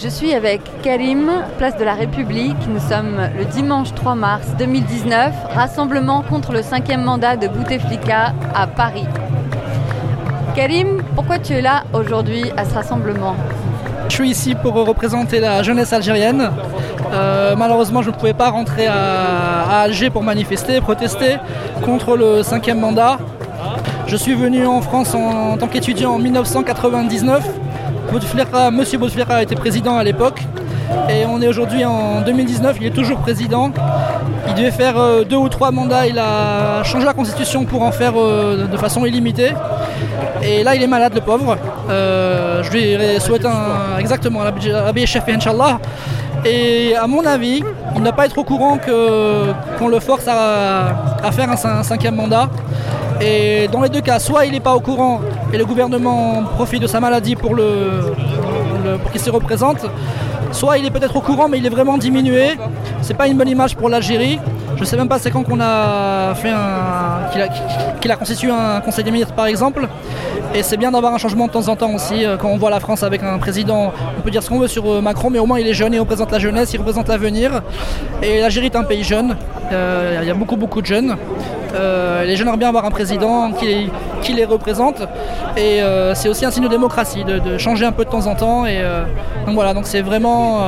Je suis avec Karim, place de la République. Nous sommes le dimanche 3 mars 2019, rassemblement contre le cinquième mandat de Bouteflika à Paris. Karim, pourquoi tu es là aujourd'hui à ce rassemblement? Je suis ici pour représenter la jeunesse algérienne. Euh, malheureusement, je ne pouvais pas rentrer à, Alger pour manifester, protester contre le cinquième mandat. Je suis venu en France en tant qu'étudiant en 1999. Monsieur Bouteflika était président à l'époque. Et on est aujourd'hui en 2019, il est toujours président. Il devait faire euh, deux ou trois mandats, il a changé la constitution pour en faire euh, de façon illimitée. Et là, il est malade, le pauvre. Euh, je lui souhaite un, exactement la chef Inch'Allah. Et à mon avis, il ne doit pas être au courant qu'on le force à, faire un, cinquième mandat. Et dans les deux cas, soit il n'est pas au courant et le gouvernement profite de sa maladie pour, le, pour qu'il se représente, soit il est peut-être au courant mais il est vraiment diminué. C'est pas une bonne image pour l'Algérie. Je sais même pas c'est quand qu'on a fait qu'il a, constitué un conseil des ministres par exemple. Et c'est bien d'avoir un changement de temps en temps aussi. Quand on voit la France avec un président, on peut dire ce qu'on veut sur Macron, mais au moins il est jeune, il représente la jeunesse, il représente l'avenir. Et l'Algérie est un pays jeune. Euh, il y a beaucoup beaucoup de jeunes. Euh, les jeunes aimeraient bien avoir un président qui, les représente. Et euh, c'est aussi un signe de démocratie, de, changer un peu de temps en temps. Et euh, donc voilà, donc c'est vraiment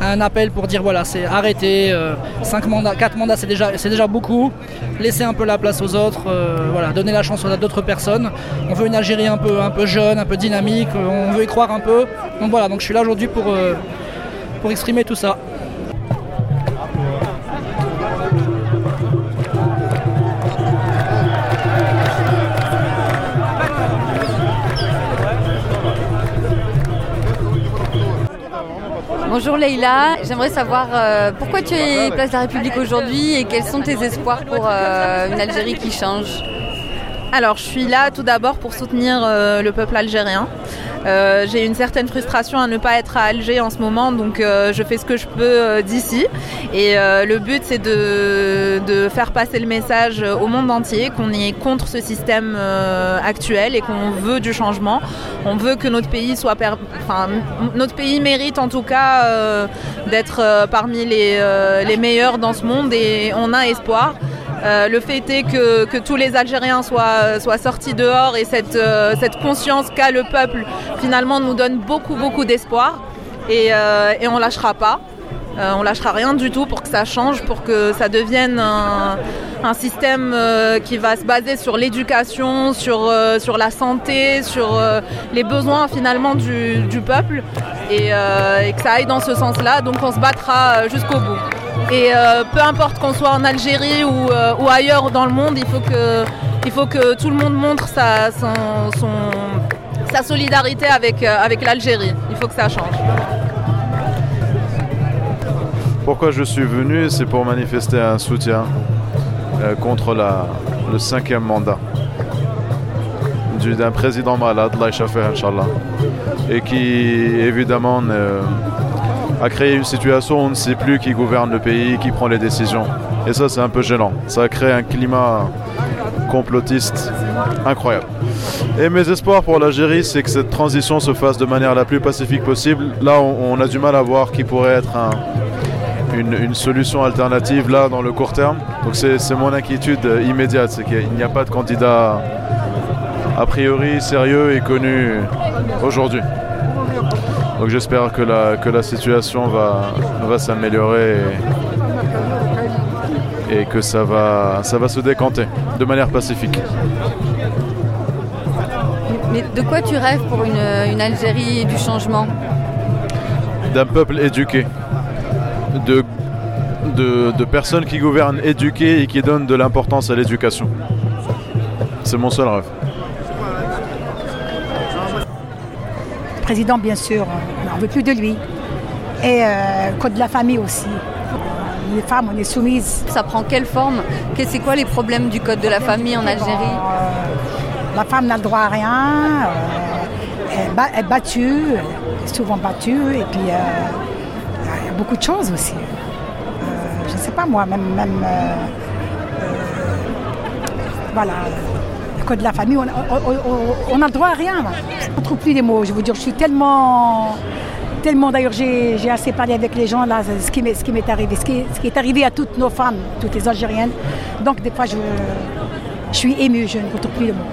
un appel pour dire voilà, c'est arrêter. 5 mandats, 4 mandats, c'est déjà, déjà beaucoup. Laisser un peu la place aux autres. voilà, donner la chance à d'autres personnes. On veut une Algérie un peu, un peu jeune, un peu dynamique. On veut y croire un peu. Donc voilà, donc je suis là aujourd'hui pour, pour exprimer tout ça. Bonjour Leïla, j'aimerais savoir euh, pourquoi tu es place de la République aujourd'hui et quels sont tes espoirs pour euh, une Algérie qui change? Alors je suis là tout d'abord pour soutenir euh, le peuple algérien. Euh, j'ai une certaine frustration à ne pas être à Alger en ce moment, donc euh, je fais ce que je peux d'ici. Et le but, c'est de, de, faire passer le message au monde entier qu'on est contre ce système actuel et qu'on veut du changement. On veut que notre pays soit, enfin, notre pays mérite en tout cas d'être parmi les, les meilleurs dans ce monde et on a espoir. Euh, le fait est que, tous les Algériens soient, sortis dehors et cette, euh, cette conscience qu'a le peuple finalement nous donne beaucoup beaucoup d'espoir et, euh, et, on lâchera pas. on lâchera rien du tout pour que ça change, pour que ça devienne un, système qui va se baser sur l'éducation, sur, la santé, sur les besoins finalement du, peuple et, et, que ça aille dans ce sens-là. Donc on se battra jusqu'au bout. Et euh, peu importe qu'on soit en Algérie ou, euh, ou, ailleurs dans le monde, il faut que, tout le monde montre sa, solidarité avec, euh, avec l'Algérie. Il faut que ça change. Pourquoi je suis venu C'est pour manifester un soutien contre le cinquième mandat d'un président malade, Inch'Allah, et qui évidemment a créé une situation où on ne sait plus qui gouverne le pays, qui prend les décisions. Et ça, c'est un peu gênant. Ça a créé un climat complotiste incroyable. Et mes espoirs pour l'Algérie, c'est que cette transition se fasse de manière la plus pacifique possible. Là, on, a du mal à voir qui pourrait être un, une, une, solution alternative là dans le court terme. Donc c'est mon inquiétude immédiate, c'est qu'il n'y a pas de candidat a priori sérieux et connu aujourd'hui. Donc j'espère que la, que la situation va, va s'améliorer et, et, que ça va, ça va se décanter de manière pacifique. Mais de quoi tu rêves pour une, une Algérie du changement? D'un peuple éduqué, de, de, de personnes qui gouvernent éduquées et qui donnent de l'importance à l'éducation. C'est mon seul rêve. Président, bien sûr, on n'en veut plus de lui. Et euh, code de la famille aussi. Les femmes, on est soumises. Ça prend quelle forme? C'est quoi les problèmes du code de la famille en Algérie? euh, La femme n'a le droit à rien. Euh, elle, est battue, souvent battue. Et puis, il y a beaucoup de choses aussi. je ne sais pas moi, même. même voilà de la famille, on, on, on, on a le droit à rien. Là. Je ne trouve plus les mots. Je veux dire, je suis tellement tellement, d'ailleurs, j'ai assez parlé avec les gens là, ce qui m'est, ce qui m'est arrivé, ce qui, ce qui, est arrivé à toutes nos femmes, toutes les Algériennes. Donc, des fois, je, je suis émue, je ne retrouve plus le mot.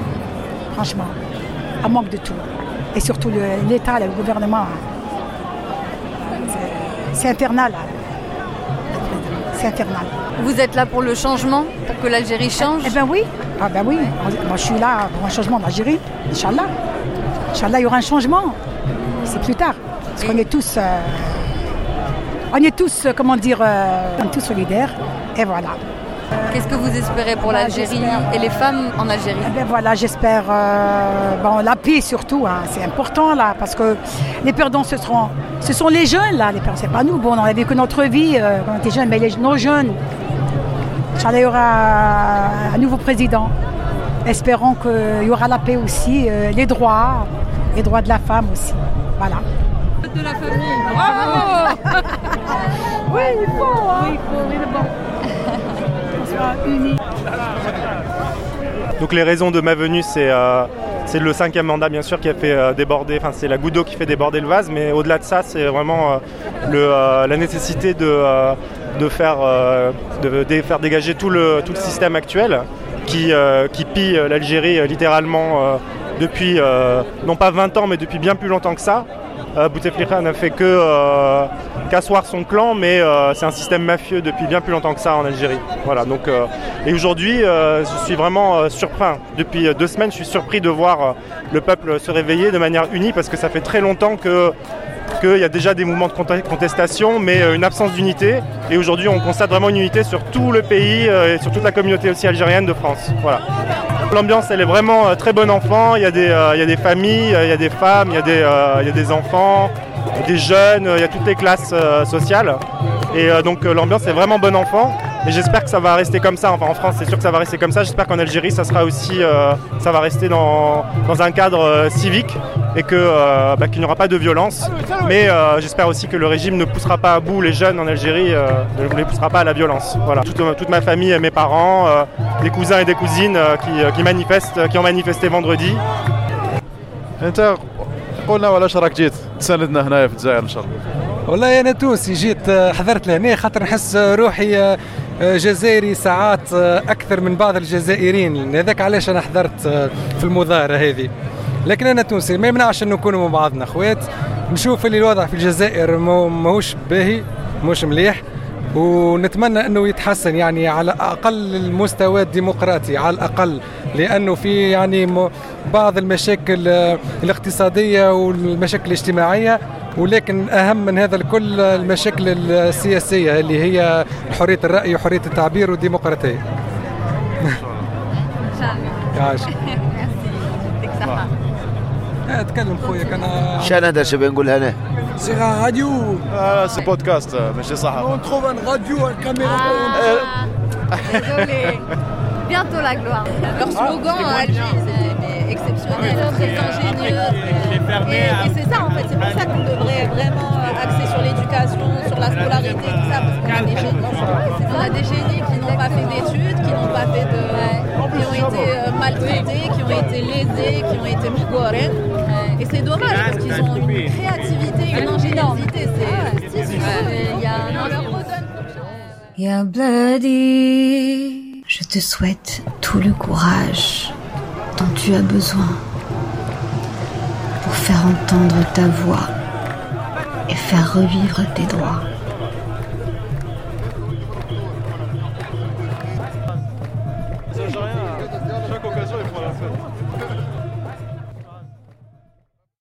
Franchement, à manque de tout. Et surtout l'État, le, gouvernement. C'est infernal. C'est infernal. Vous êtes là pour le changement, pour que l'Algérie change? Eh, bien oui, ah ben oui. Moi je suis là pour un changement d'Algérie, Inch'Allah. Inch'Allah, il y aura un changement. C'est plus tard. Parce qu'on est tous. Euh, on est tous, euh, comment dire, euh, on est tous solidaires. Et voilà. Qu'est-ce que vous espérez pour bah, l'Algérie et les femmes en Algérie eh ben voilà, j'espère bon, la paix surtout, hein. c'est important là, parce que les perdants ce seront, ce sont les jeunes là, les perdants, c'est pas nous. Bon, on a vécu notre vie quand on était jeunes, mais les, nos jeunes, Inch'Allah, il y aura un nouveau président. Espérons qu'il y aura la paix aussi, les droits, les droits de la femme aussi. Voilà de la famille. Bravo Oui, il faut. Hein. Oui, il faut, oui, bon. On soit unis. Donc les raisons de ma venue, c'est euh, c'est le cinquième mandat bien sûr qui a fait euh, déborder, enfin c'est la goutte d'eau qui fait déborder le vase, mais au-delà de ça, c'est vraiment euh, le, euh, la nécessité de, euh, de, faire, de, de, faire dégager tout le, tout le système actuel qui, qui pille l'Algérie littéralement depuis non pas 20 ans mais depuis bien plus longtemps que ça euh, Bouteflika n'a fait que euh, qu'asseoir son clan, mais euh, c'est un système mafieux depuis bien plus longtemps que ça en Algérie. Voilà, donc, euh, et aujourd'hui, euh, je suis vraiment surpris. Depuis deux semaines, je suis surpris de voir le peuple se réveiller de manière unie parce que ça fait très longtemps que qu'il y a déjà des mouvements de contestation, mais une absence d'unité. Et aujourd'hui, on constate vraiment une unité sur tout le pays et sur toute la communauté aussi algérienne de France. Voilà. L'ambiance, elle est vraiment euh, très bon enfant. Il y, a des, euh, familles, il y a des femmes, il y a des, euh, il y a des enfants, des jeunes, il y a toutes les classes sociales. Et donc l'ambiance est vraiment bon enfant. Et j'espère que ça va rester comme ça. Enfin, en France, c'est sûr que ça va rester comme ça. J'espère qu'en Algérie, ça sera aussi, euh, ça va rester dans, dans un cadre euh, civique et que euh, bah, qu'il n'y aura pas de violence. Mais j'espère aussi que le régime ne poussera pas à bout les jeunes en Algérie, ne les poussera pas à la violence. Voilà. Toute, toute ma famille, mes parents, des cousins et des cousines qui, qui manifestent, qui ont manifesté vendredi. قولنا ولا راك جيت تساندنا هنايا في الجزائر ان شاء الله والله انا تونسي جيت حضرت لهنا خاطر نحس روحي جزائري ساعات أكثر من بعض الجزائريين. هذاك علاش أنا حضرت في المظاهرة هذه. لكن أنا تونسي ما يمنعش انه نكونوا مع بعضنا أخوات. نشوف اللي الوضع في الجزائر ماهوش باهي مش مليح. ونتمنى أنه يتحسن يعني على أقل المستوى الديمقراطي على الأقل. لأنه في يعني بعض المشاكل الاقتصادية والمشاكل الاجتماعية. ولكن أهم من هذا الكل المشاكل السياسية اللي هي حرية الرأي وحرية التعبير والديمقراطية. أتكلم خويا أنا شان هذا شباب نقولها أنا سي راديو. آه سي بودكاست ماشي صح. اون تروف ان راديو الكاميرا Désolé. Bientôt la gloire. Leur slogan en Algérie, c'est exceptionnel, très ingénieux. Et, et c'est ça en fait, c'est pour ça qu'on devrait vraiment axer sur l'éducation, sur la scolarité, tout ça, parce qu'on a des génies. On a des génies qui n'ont pas fait d'études, qui n'ont pas fait de. qui ont été maltraités, qui ont été lésés, qui ont été migorés. Et c'est dommage parce qu'ils ont une créativité, une ingéniosité. C'est il y a on leur Bloody, je te souhaite tout le courage dont tu as besoin pour faire entendre ta voix et faire revivre tes droits.